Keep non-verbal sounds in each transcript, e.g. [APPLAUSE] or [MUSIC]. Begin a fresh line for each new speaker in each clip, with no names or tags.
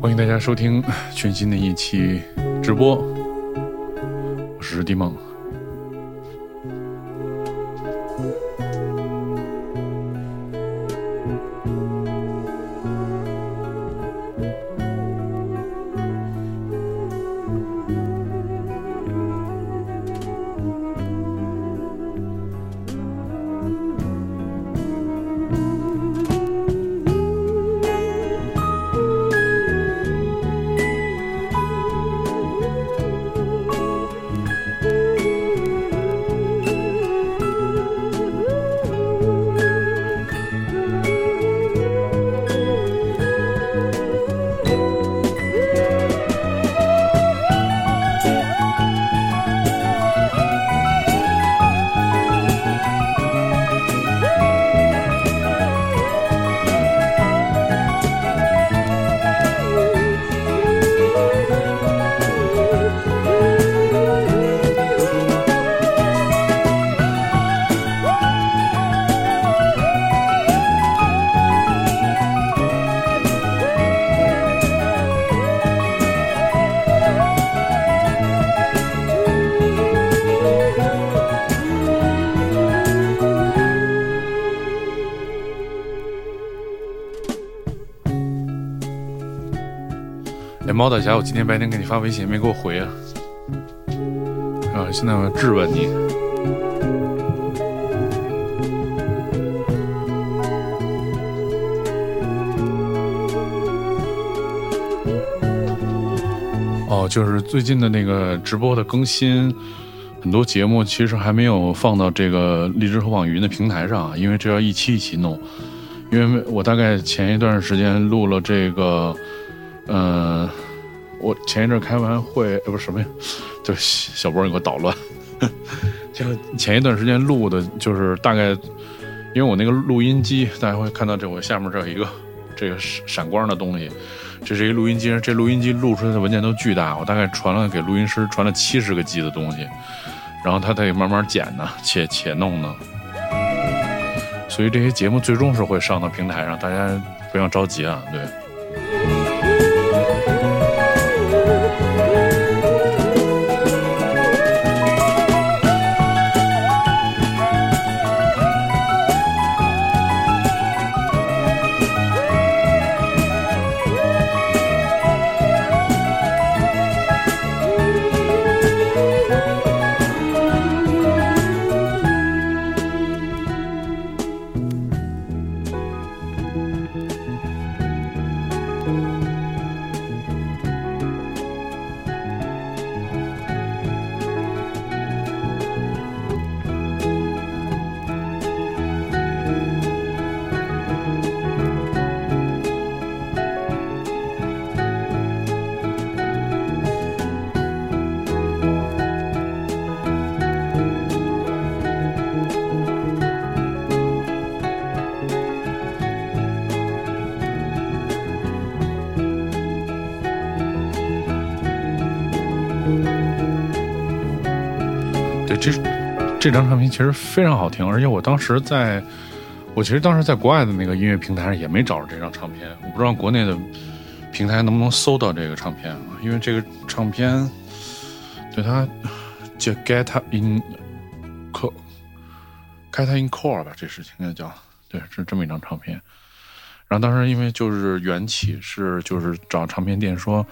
欢迎大家收听全新的一期直播，我是地梦。猫大侠，我今天白天给你发微信没给我回啊？啊，现在我质问你。哦，就是最近的那个直播的更新，很多节目其实还没有放到这个荔枝和网易云的平台上，因为这要一期一期弄。因为我大概前一段时间录了这个，嗯、我前一阵开完会，呃，不是什么呀，就小波你给我捣乱。[LAUGHS] 就前一段时间录的，就是大概，因为我那个录音机，大家会看到这我下面这有一个这个闪光的东西，这是一录音机，这录音机录出来的文件都巨大，我大概传了给录音师传了七十个 G 的东西，然后他得慢慢剪呢，且且弄呢。所以这些节目最终是会上到平台上，大家不要着急啊。对，对，这张唱片其实非常好听，而且我当时在，我其实当时在国外的那个音乐平台上也没找着这张唱片，我不知道国内的平台能不能搜到这个唱片啊？因为这个唱片，对它叫 Get in Core。开它 in core 吧，这事情应该叫对，是这么一张唱片。然后当时因为就是缘起是就是找唱片店说，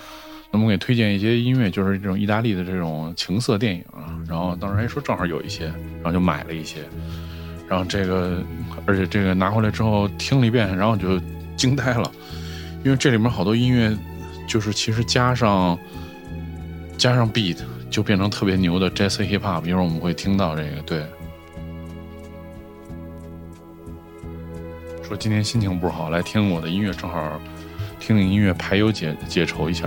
那么给推荐一些音乐，就是这种意大利的这种情色电影啊。然后当时还说正好有一些，然后就买了一些。然后这个而且这个拿回来之后听了一遍，然后就惊呆了，因为这里面好多音乐就是其实加上加上 beat 就变成特别牛的 jazz hip hop，一会儿我们会听到这个对。说今天心情不好，来听我的音乐，正好听听音乐排忧解解愁一下。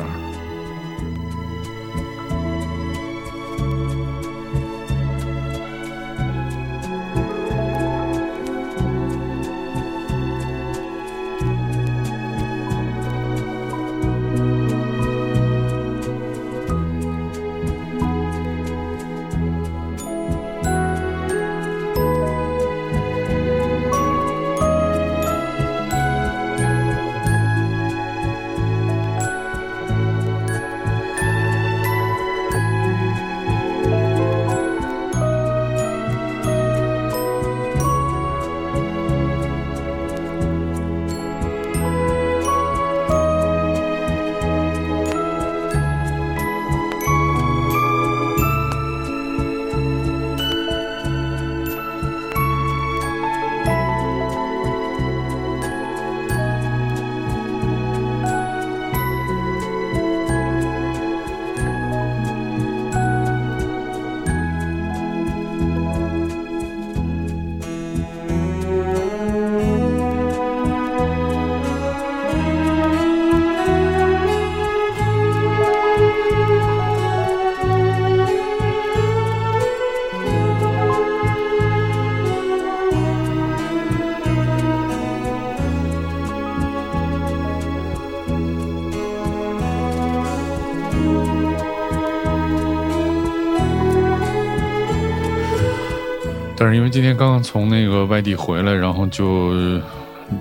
因为今天刚刚从那个外地回来，然后就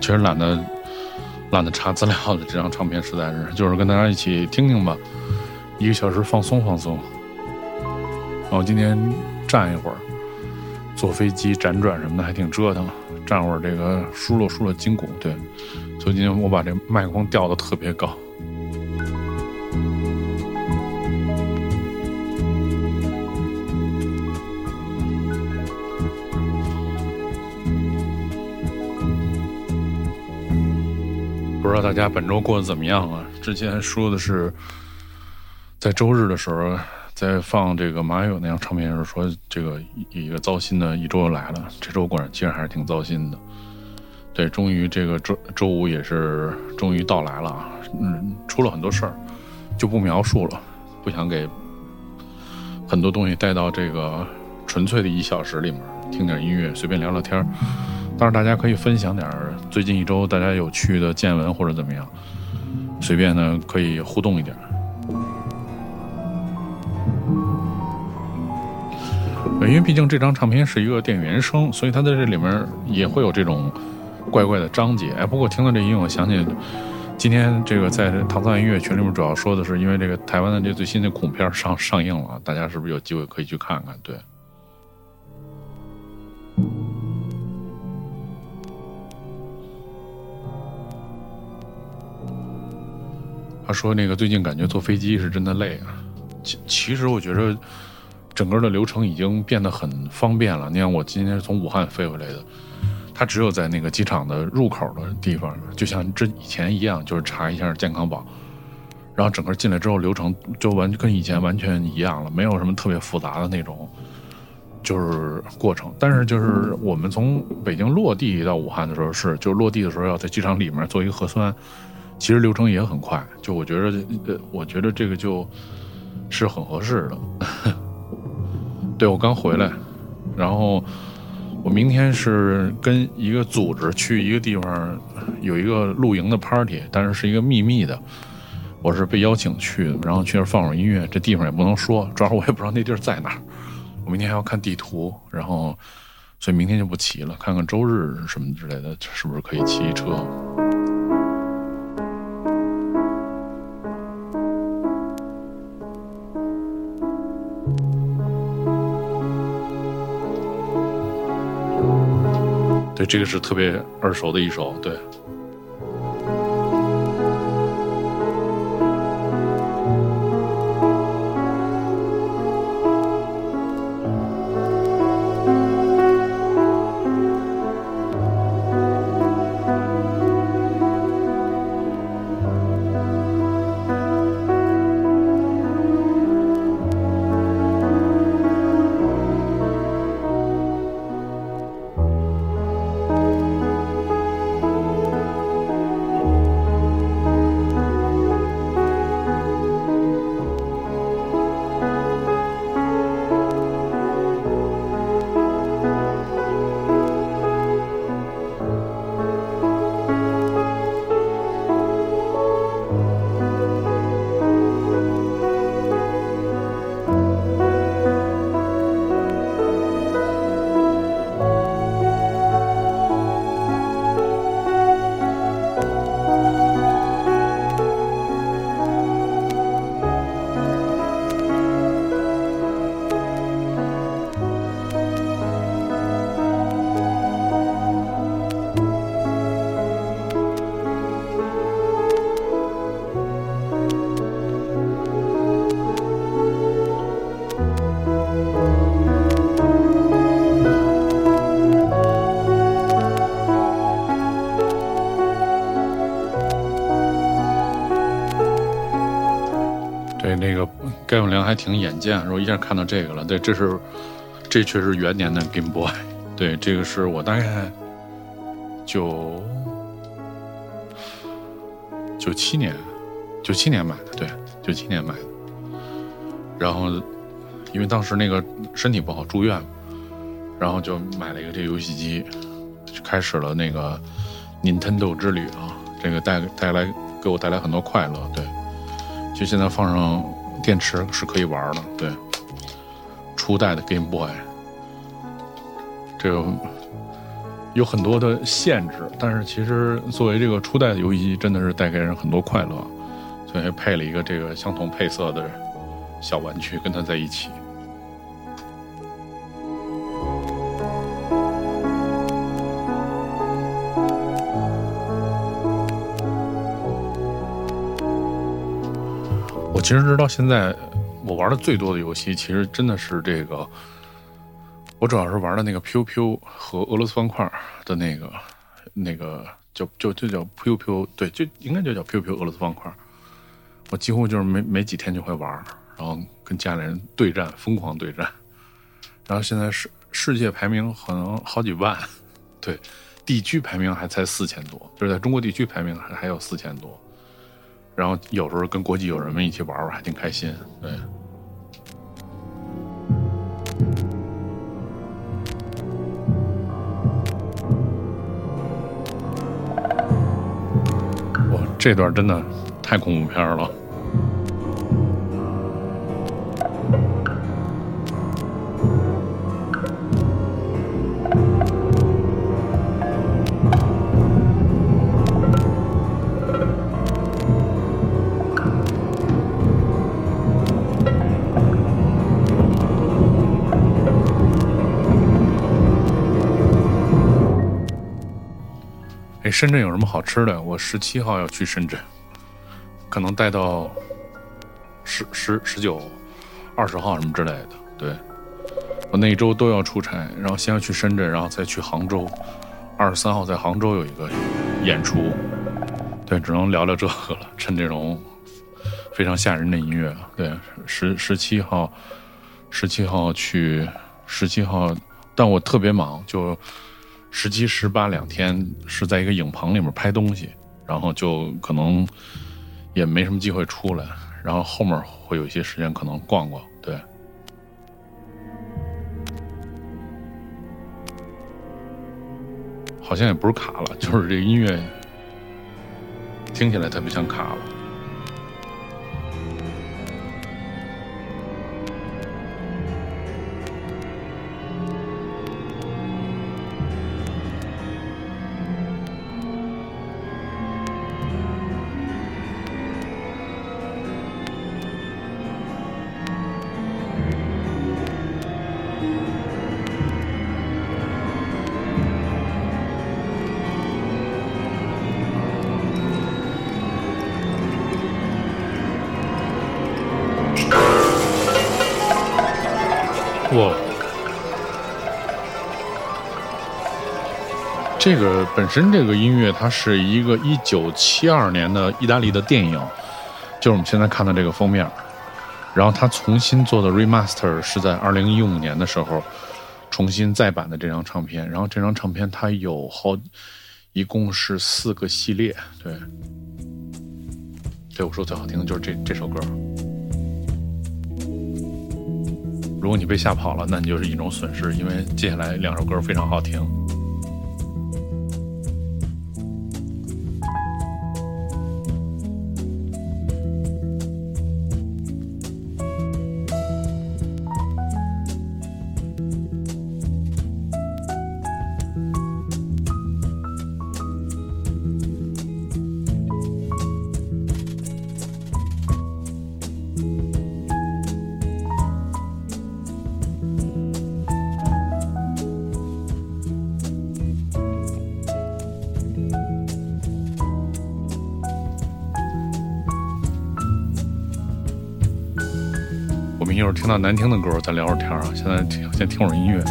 其实懒得懒得查资料的这张唱片，实在是就是跟大家一起听听吧，一个小时放松放松。然后今天站一会儿，坐飞机辗转什么的还挺折腾，站会儿这个舒了舒了筋骨，对。所以今天我把这麦克风调的特别高。不知道大家本周过得怎么样啊？之前说的是在周日的时候，在放这个马友那张唱片的时候说，这个一个糟心的一周又来了。这周果然其实还是挺糟心的。对，终于这个周周五也是终于到来了啊。嗯，出了很多事儿，就不描述了，不想给很多东西带到这个纯粹的一小时里面，听点音乐，随便聊聊天儿。当然，大家可以分享点最近一周大家有趣的见闻或者怎么样，随便呢可以互动一点。因为毕竟这张唱片是一个电影原声，所以它在这里面也会有这种怪怪的章节。哎，不过听到这音乐，我想起今天这个在唐藏音乐群里面主要说的是，因为这个台湾的这最新的恐怖片上上映了，大家是不是有机会可以去看看？对。他说：“那个最近感觉坐飞机是真的累啊。其其实我觉得整个的流程已经变得很方便了。你看我今天是从武汉飞回来的，他只有在那个机场的入口的地方，就像这以前一样，就是查一下健康宝，然后整个进来之后流程就完跟以前完全一样了，没有什么特别复杂的那种就是过程。但是就是我们从北京落地到武汉的时候是，就落地的时候要在机场里面做一个核酸。”其实流程也很快，就我觉得，呃，我觉得这个就是很合适的。[LAUGHS] 对我刚回来，然后我明天是跟一个组织去一个地方，有一个露营的 party，但是是一个秘密的，我是被邀请去的，然后去那放会儿音乐，这地方也不能说，主要是我也不知道那地儿在哪儿。我明天还要看地图，然后所以明天就不骑了，看看周日什么之类的，是不是可以骑车。对，这个是特别耳熟的一首，对。盖永良还挺眼尖，然后一下看到这个了。对，这是，这确实元年的 Game Boy。[LAUGHS] 对，这个是我大概九九七年，九七年买的。对，九七年买的。然后因为当时那个身体不好住院，然后就买了一个这游戏机，就开始了那个 Nintendo 之旅啊。这个带带来给我带来很多快乐。对，就现在放上。电池是可以玩的，对，初代的 Game Boy，这个有很多的限制，但是其实作为这个初代的游戏机，真的是带给人很多快乐，所以还配了一个这个相同配色的小玩具跟它在一起。其实直到现在，我玩的最多的游戏，其实真的是这个。我主要是玩的那个 Q Q 和俄罗斯方块的那个，那个叫就就叫 Q Q，对，就应该就叫 Q Q 俄罗斯方块。我几乎就是没没几天就会玩，然后跟家里人对战，疯狂对战。然后现在世世界排名可能好几万，对，地区排名还才四千多，就是在中国地区排名还还有四千多。然后有时候跟国际友人们一起玩玩，还挺开心。对，哇，这段真的太恐怖片了。深圳有什么好吃的？我十七号要去深圳，可能待到十十十九、二十号什么之类的。对，我那一周都要出差，然后先要去深圳，然后再去杭州。二十三号在杭州有一个演出，对，只能聊聊这个了。趁这种非常吓人的音乐，对，十十七号，十七号去，十七号，但我特别忙，就。十七、十八两天是在一个影棚里面拍东西，然后就可能也没什么机会出来，然后后面会有一些时间可能逛逛，对。好像也不是卡了，就是这音乐听起来特别像卡了。这个本身这个音乐，它是一个一九七二年的意大利的电影，就是我们现在看的这个封面。然后他重新做的 remaster 是在二零一五年的时候重新再版的这张唱片。然后这张唱片它有好，一共是四个系列。对，对我说最好听的就是这这首歌。如果你被吓跑了，那你就是一种损失，因为接下来两首歌非常好听。听到难听的歌，再聊会儿天啊！现在听，先听会儿音乐，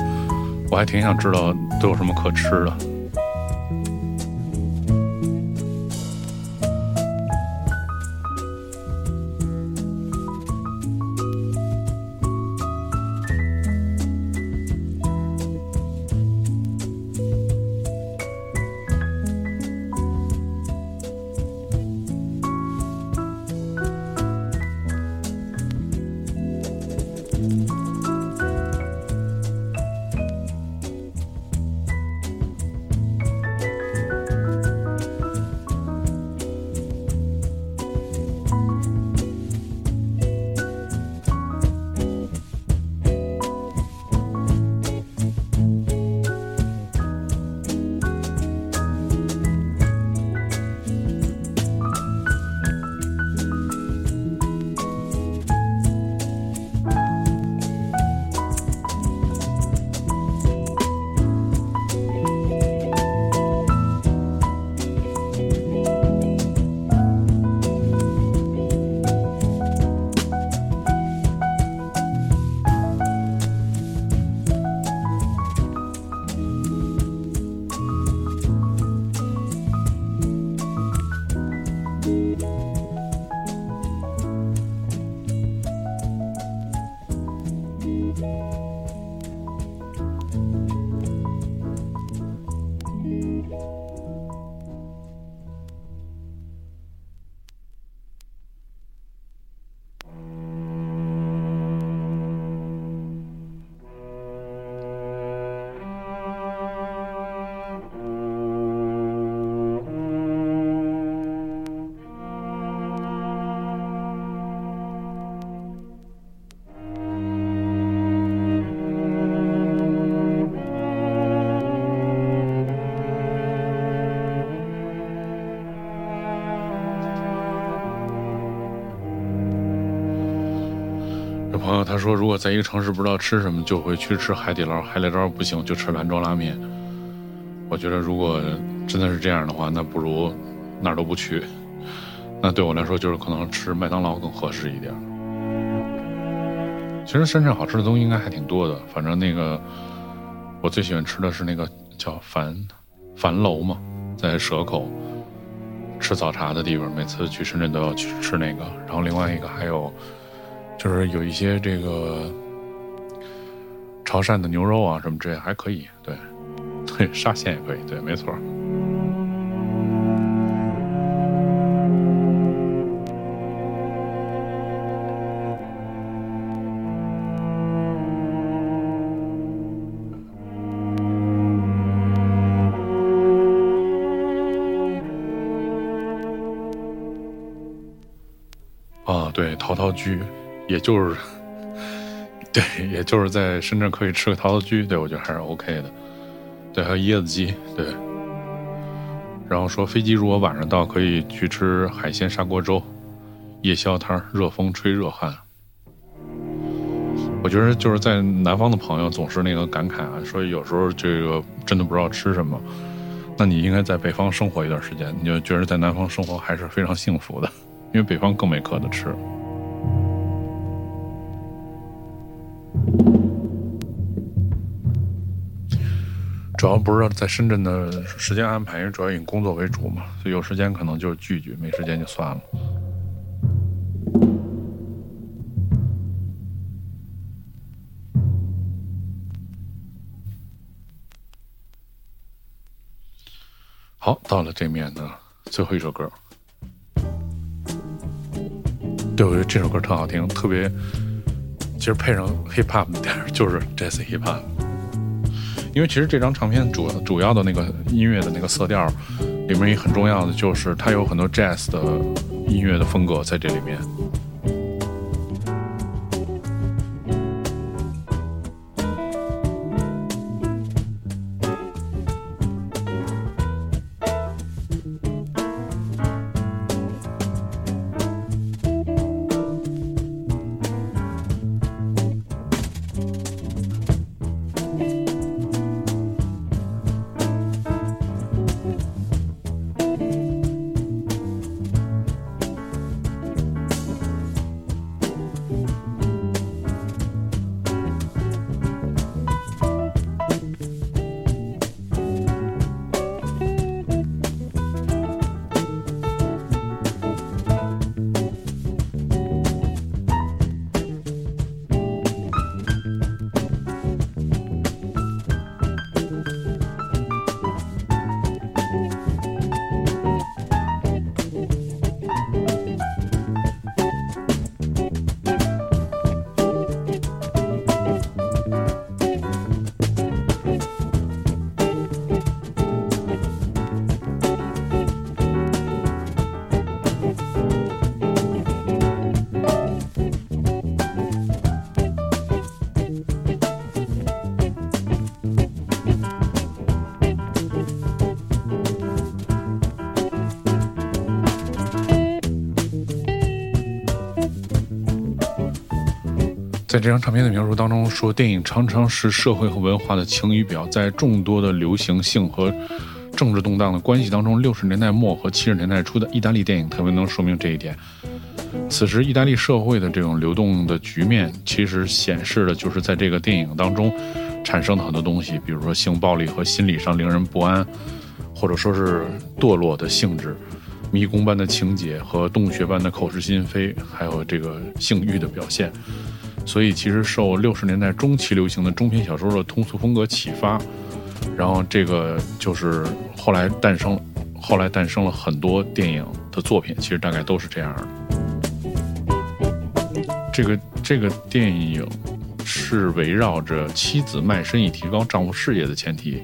我还挺想知道都有什么可吃的。朋友他说，如果在一个城市不知道吃什么，就会去吃海底捞，海底捞不行就吃兰州拉面。我觉得如果真的是这样的话，那不如哪儿都不去。那对我来说，就是可能吃麦当劳更合适一点。其实深圳好吃的东西应该还挺多的，反正那个我最喜欢吃的是那个叫樊樊楼嘛，在蛇口吃早茶的地方，每次去深圳都要去吃那个。然后另外一个还有就是有一些这个潮汕的牛肉啊什么之类还可以，对对 [LAUGHS] 沙县也可以，对，没错。对，陶陶居，也就是，对，也就是在深圳可以吃个陶陶居，对我觉得还是 OK 的。对，还有椰子鸡，对。然后说飞机如果晚上到，可以去吃海鲜砂锅粥，夜宵摊热风吹热汗。我觉得就是在南方的朋友总是那个感慨啊，说有时候这个真的不知道吃什么，那你应该在北方生活一段时间，你就觉得在南方生活还是非常幸福的。因为北方更没可的吃，主要不是在深圳的时间安排，因为主要以工作为主嘛，所以有时间可能就聚聚，没时间就算了。好，到了这面的最后一首歌。对，我觉得这首歌特好听，特别，其实配上 hip hop 的点就是 jazz hip hop，因为其实这张唱片主主要的那个音乐的那个色调里面也很重要的就是它有很多 jazz 的音乐的风格在这里面。在这张唱片的描述当中说，电影常常是社会和文化的晴雨表，在众多的流行性和政治动荡的关系当中，六十年代末和七十年代初的意大利电影特别能说明这一点。此时，意大利社会的这种流动的局面，其实显示的就是在这个电影当中产生的很多东西，比如说性暴力和心理上令人不安，或者说是堕落的性质、迷宫般的情节和洞穴般的口是心非，还有这个性欲的表现。所以，其实受六十年代中期流行的中篇小说的通俗风格启发，然后这个就是后来诞生，后来诞生了很多电影的作品，其实大概都是这样的。这个这个电影是围绕着妻子卖身以提高丈夫事业的前提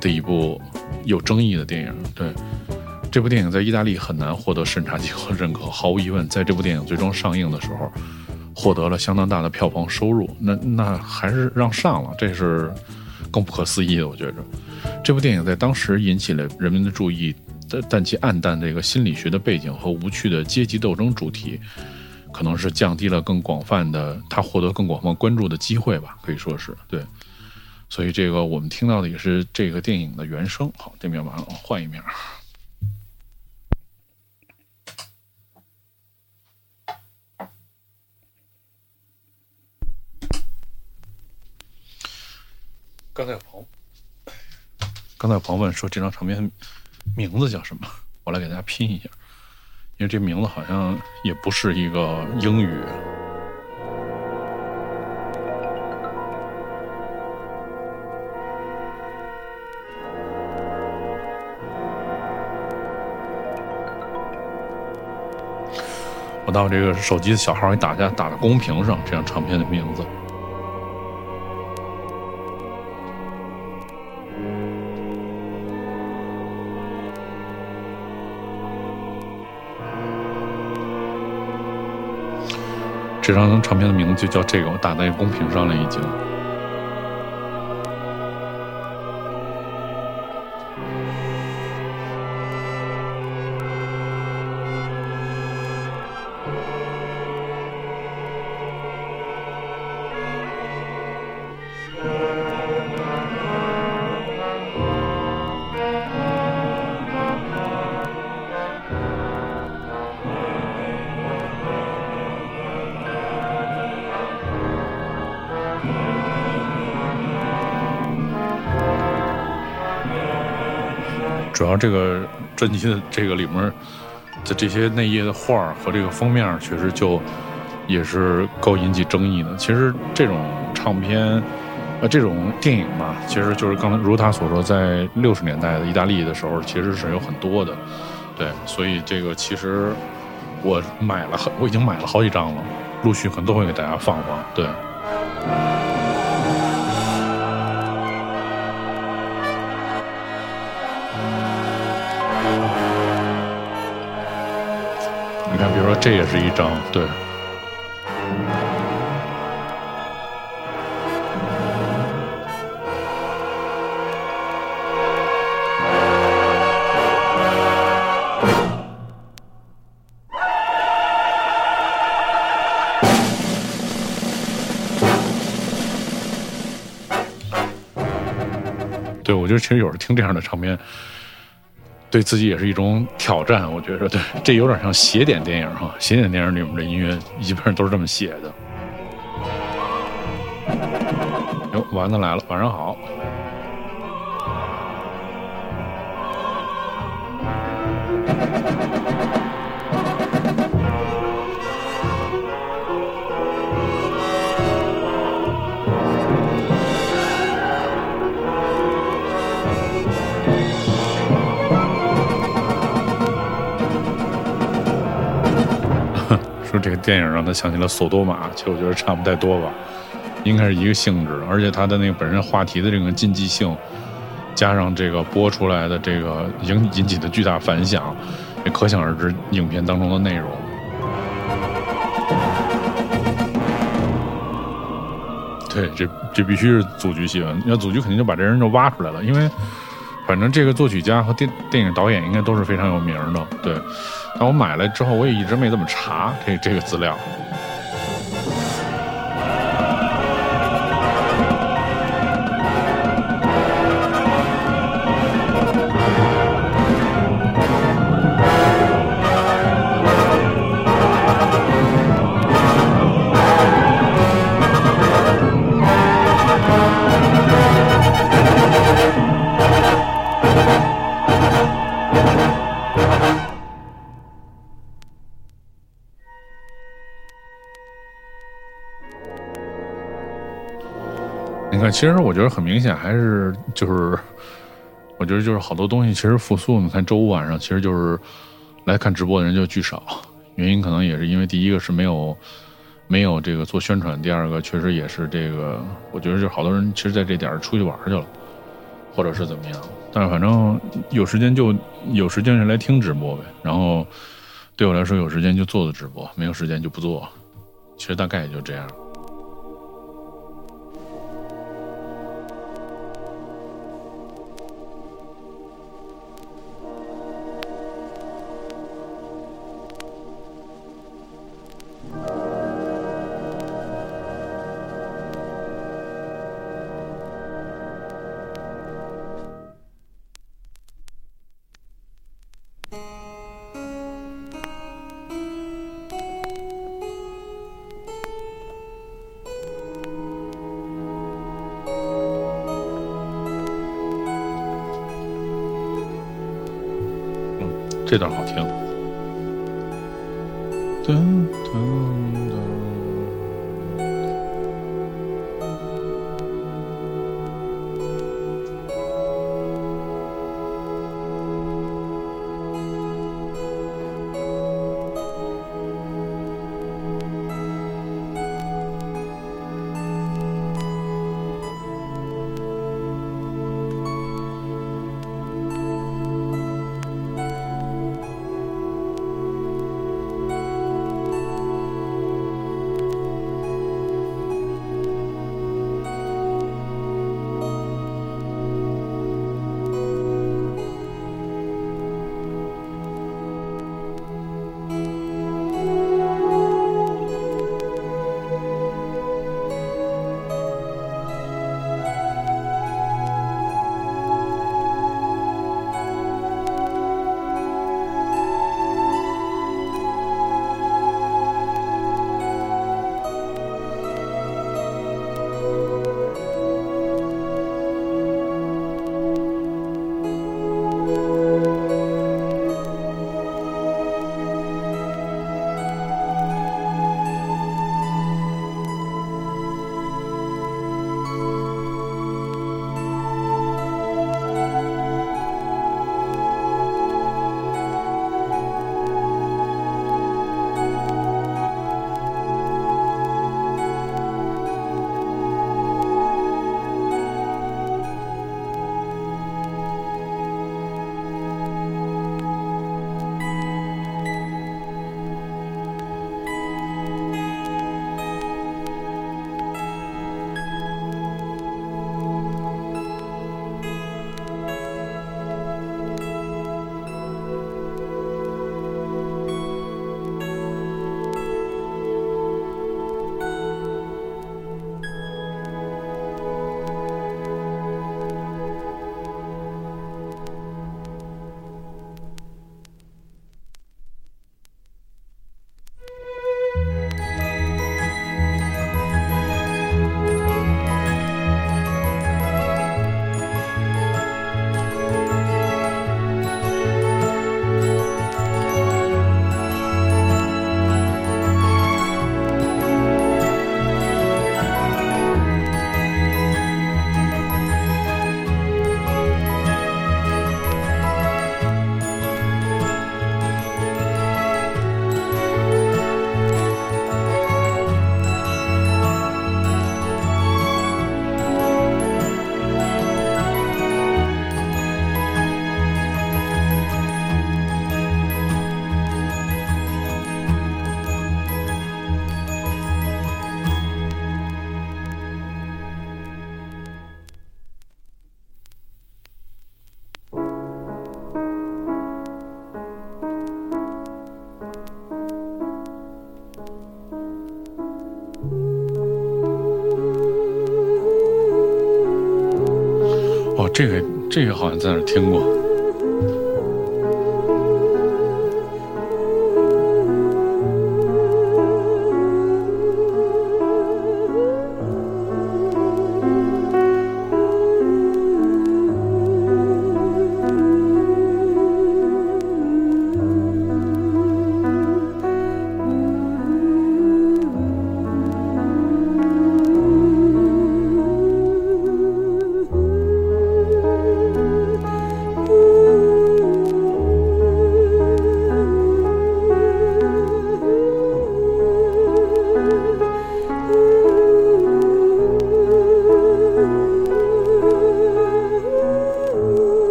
的一部有争议的电影。对，这部电影在意大利很难获得审查机构认可。毫无疑问，在这部电影最终上映的时候。获得了相当大的票房收入，那那还是让上了，这是更不可思议的。我觉着，这部电影在当时引起了人们的注意，但但其暗淡这个心理学的背景和无趣的阶级斗争主题，可能是降低了更广泛的他获得更广泛关注的机会吧，可以说是对。所以这个我们听到的也是这个电影的原声。好，这面马上换一面。刚才有朋友，刚才有朋友问说这张唱片名字叫什么？[LAUGHS] 我来给大家拼一下，因为这名字好像也不是一个英语。我到这个手机的小号给打下，打到公屏上，这张唱片的名字。这张唱片的名字就叫这个，我打在公屏上了，已经。这个专辑的这个里面的这些内页的画和这个封面，确实就也是够引起争议的。其实这种唱片，呃，这种电影嘛，其实就是刚才如他所说，在六十年代的意大利的时候，其实是有很多的。对，所以这个其实我买了，我已经买了好几张了，陆续可能都会给大家放放。对。看，比如说，这也是一张，对。对，我觉得其实有时候听这样的唱片。对自己也是一种挑战，我觉得对，这有点像邪典电影哈，邪典电影里面的音乐基本上都是这么写的。哟，丸子来了，晚上好。这个电影让他想起了索多玛，其实我觉得差不太多吧，应该是一个性质，而且他的那个本身话题的这个禁忌性，加上这个播出来的这个引引起的巨大反响，也可想而知影片当中的内容。对，这这必须是组局戏份，要组局肯定就把这人就挖出来了，因为。反正这个作曲家和电电影导演应该都是非常有名的，对。但我买了之后，我也一直没怎么查这这个资料。其实我觉得很明显，还是就是，我觉得就是好多东西其实复苏。你看周五晚上，其实就是来看直播的人就巨少，原因可能也是因为第一个是没有没有这个做宣传，第二个确实也是这个，我觉得就好多人其实在这点出去玩去了，或者是怎么样。但是反正有时间就有时间就来听直播呗。然后对我来说，有时间就做做直播，没有时间就不做。其实大概也就这样。这段好听。这个这个好像在哪听过。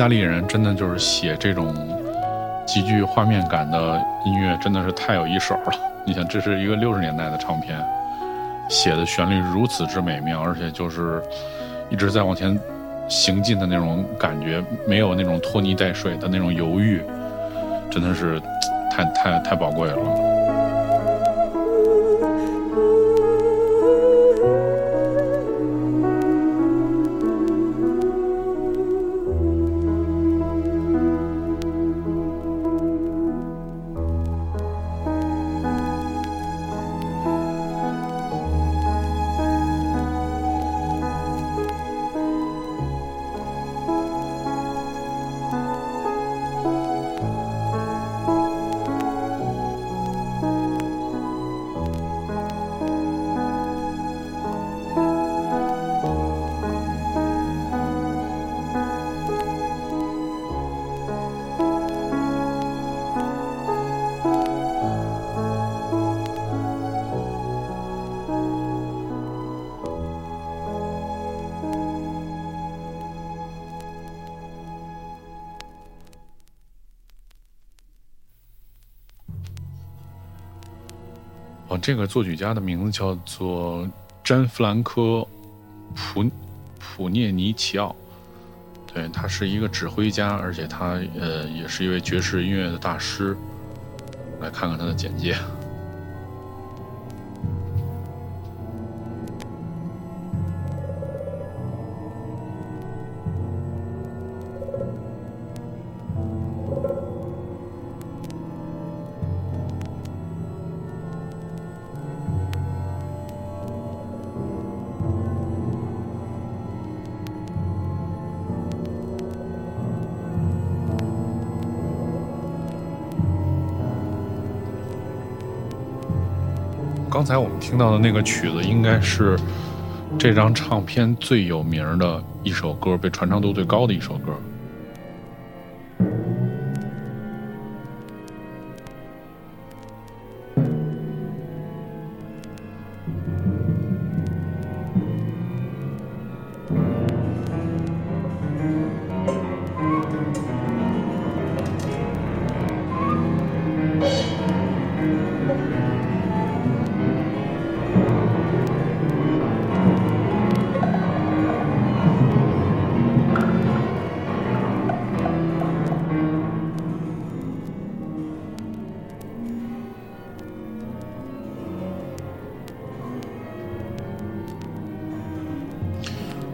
意大利人真的就是写这种极具画面感的音乐真的是太有一手了。你想，这是一个六十年代的唱片，写的旋律如此之美妙，而且就是一直在往前行进的那种感觉，没有那种拖泥带水的那种犹豫，真的是太太太宝贵了。哦，这个作曲家的名字叫做詹弗兰科·普普涅尼奇奥，对他是一个指挥家，而且他呃也是一位爵士音乐的大师。来看看他的简介。刚才我们听到的那个曲子，应该是这张唱片最有名的一首歌，被传唱度最高的一首歌。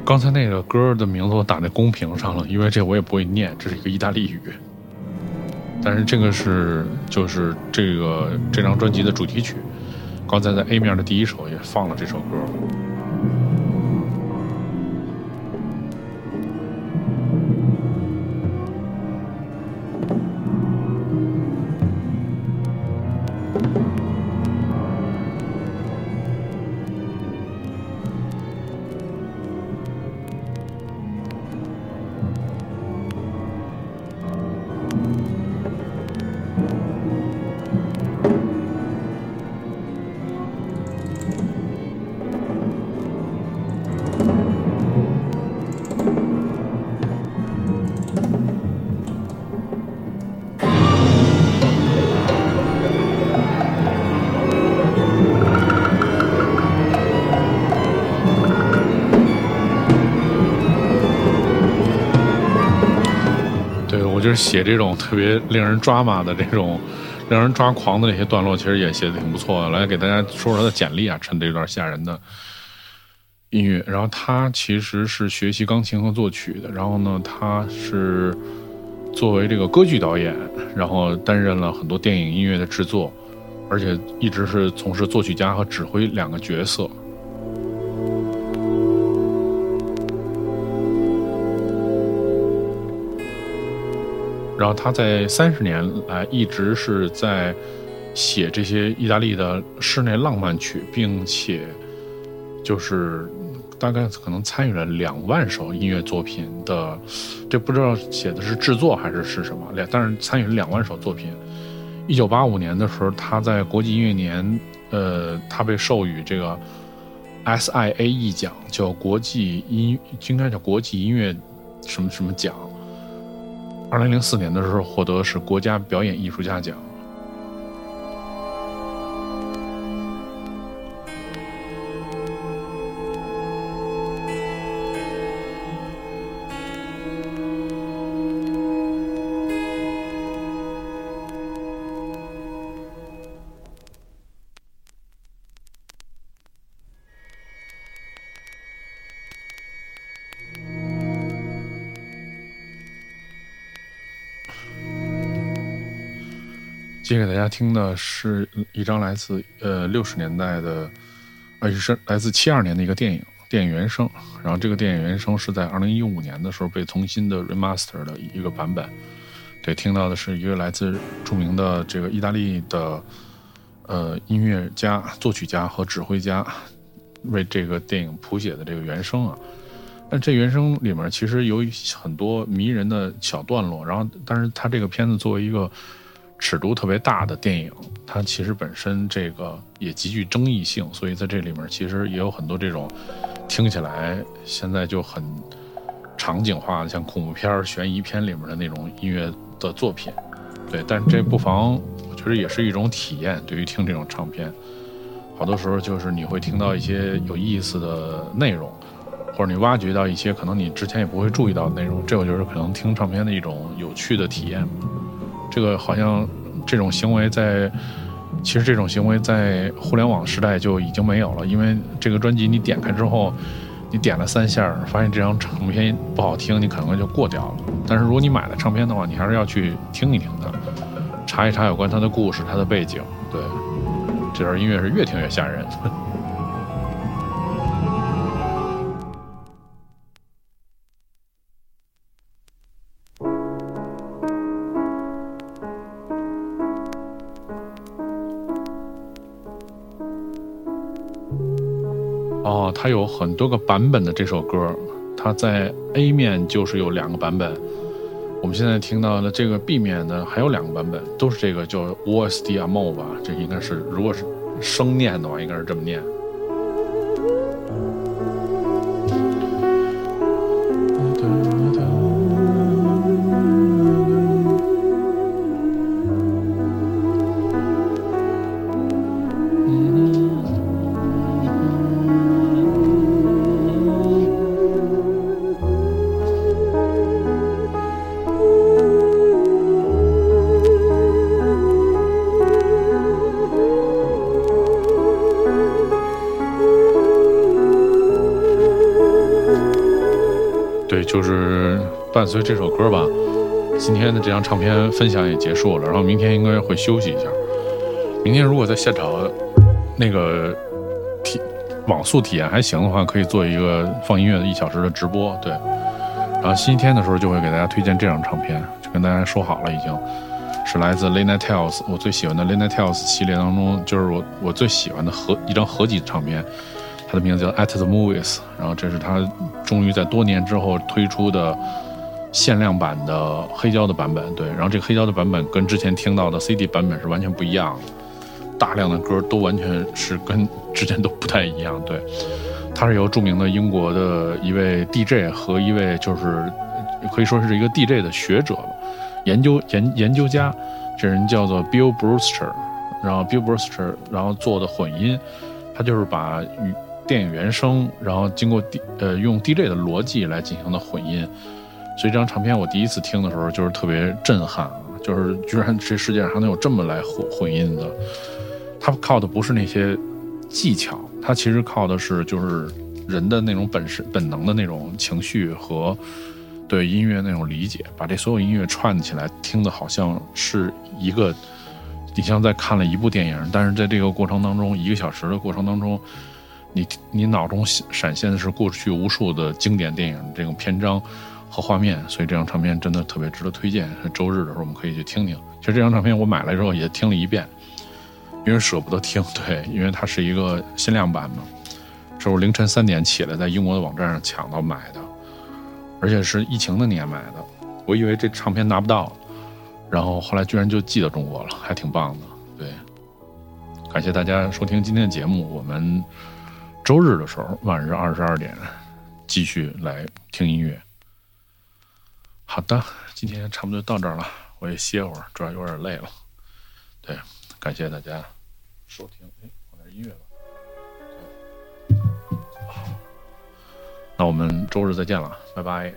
刚才那个歌的名字我打在公屏上了，因为这我也不会念，这是一个意大利语。但是这个是就是这个这张专辑的主题曲，刚才在 A 面的第一首也放了这首歌。写这种特别令人抓马的这种，让人抓狂的那些段落，其实也写的挺不错的。来给大家说说他的简历啊，趁这段吓人的音乐。然后他其实是学习钢琴和作曲的。然后呢，他是作为这个歌剧导演，然后担任了很多电影音乐的制作，而且一直是从事作曲家和指挥两个角色。然后他在三十年来一直是在写这些意大利的室内浪漫曲，并且就是大概可能参与了两万首音乐作品的，这不知道写的是制作还是是什么两，但是参与了两万首作品。一九八五年的时候，他在国际音乐年，呃，他被授予这个 SIAE 奖，叫国际音应该叫国际音乐什么什么奖。二零零四年的时候获得是国家表演艺术家奖。接给大家听的是一张来自呃六十年代的，呃是来自七二年的一个电影电影原声。然后这个电影原声是在二零一五年的时候被重新的 remaster 的一个版本。对，听到的是一个来自著名的这个意大利的呃音乐家、作曲家和指挥家为这个电影谱写的这个原声啊。但这原声里面其实有很多迷人的小段落。然后，但是它这个片子作为一个尺度特别大的电影，它其实本身这个也极具争议性，所以在这里面其实也有很多这种听起来现在就很场景化的，像恐怖片、悬疑片里面的那种音乐的作品。对，但这不妨我觉得也是一种体验。对于听这种唱片，好多时候就是你会听到一些有意思的内容，或者你挖掘到一些可能你之前也不会注意到的内容。这我觉得可能听唱片的一种有趣的体验。这个好像这种行为在，其实这种行为在互联网时代就已经没有了，因为这个专辑你点开之后，你点了三下，发现这张唱片不好听，你可能就过掉了。但是如果你买了唱片的话，你还是要去听一听的，查一查有关它的故事、它的背景。对，这段音乐是越听越吓人。它有很多个版本的这首歌，它在 A 面就是有两个版本。我们现在听到的这个 B 面呢，还有两个版本，都是这个叫 Voce Amore 吧？这应该是，如果是生念的话，应该是这么念。就是伴随这首歌吧。今天的这张唱片分享也结束了，然后明天应该会休息一下。明天如果在现场那个体网速体验还行的话，可以做一个放音乐的一小时的直播。对，然后星期天的时候就会给大家推荐这张唱片，就跟大家说好了，已经是来自 Lena Tales，我最喜欢的 Lena Tales 系列当中，就是我我最喜欢的合一张合集唱片。它的名字叫 At the Movies，然后这是他终于在多年之后推出的限量版的黑胶的版本。对，然后这个黑胶的版本跟之前听到的 CD 版本是完全不一样的，大量的歌都完全是跟之前都不太一样。对，它是由著名的英国的一位 DJ 和一位就是可以说是一个 DJ 的学者吧、研究研研究家，这人叫做 Bill Brewster，然后 Bill Brewster 然后做的混音，他就是把电影原声，然后经过 D 呃用 DJ 的逻辑来进行的混音，所以这张唱片我第一次听的时候就是特别震撼啊！就是居然这世界上还能有这么来混混音的，它靠的不是那些技巧，它其实靠的是就是人的那种本身、本能的那种情绪和对音乐那种理解，把这所有音乐串起来，听的好像是一个，你像在看了一部电影，但是在这个过程当中，一个小时的过程当中。你你脑中闪现的是过去无数的经典电影这种篇章和画面，所以这张唱片真的特别值得推荐。周日的时候我们可以去听听。其实这张唱片我买来之后也听了一遍，因为舍不得听。[LAUGHS] 对，因为它是一个限量版嘛，是我凌晨三点起来在英国的网站上抢到买的，而且是疫情的年买的。我以为这唱片拿不到，然后后来居然就寄到中国了，还挺棒的。对，感谢大家收听今天的节目，我们。周日的时候，晚上二十二点，继续来听音乐。好。的，今天差不多到这儿了，我也歇会儿，主要有点累了。对，感谢大家收听。哎，放点音乐吧。好那我们周日再见了，拜拜。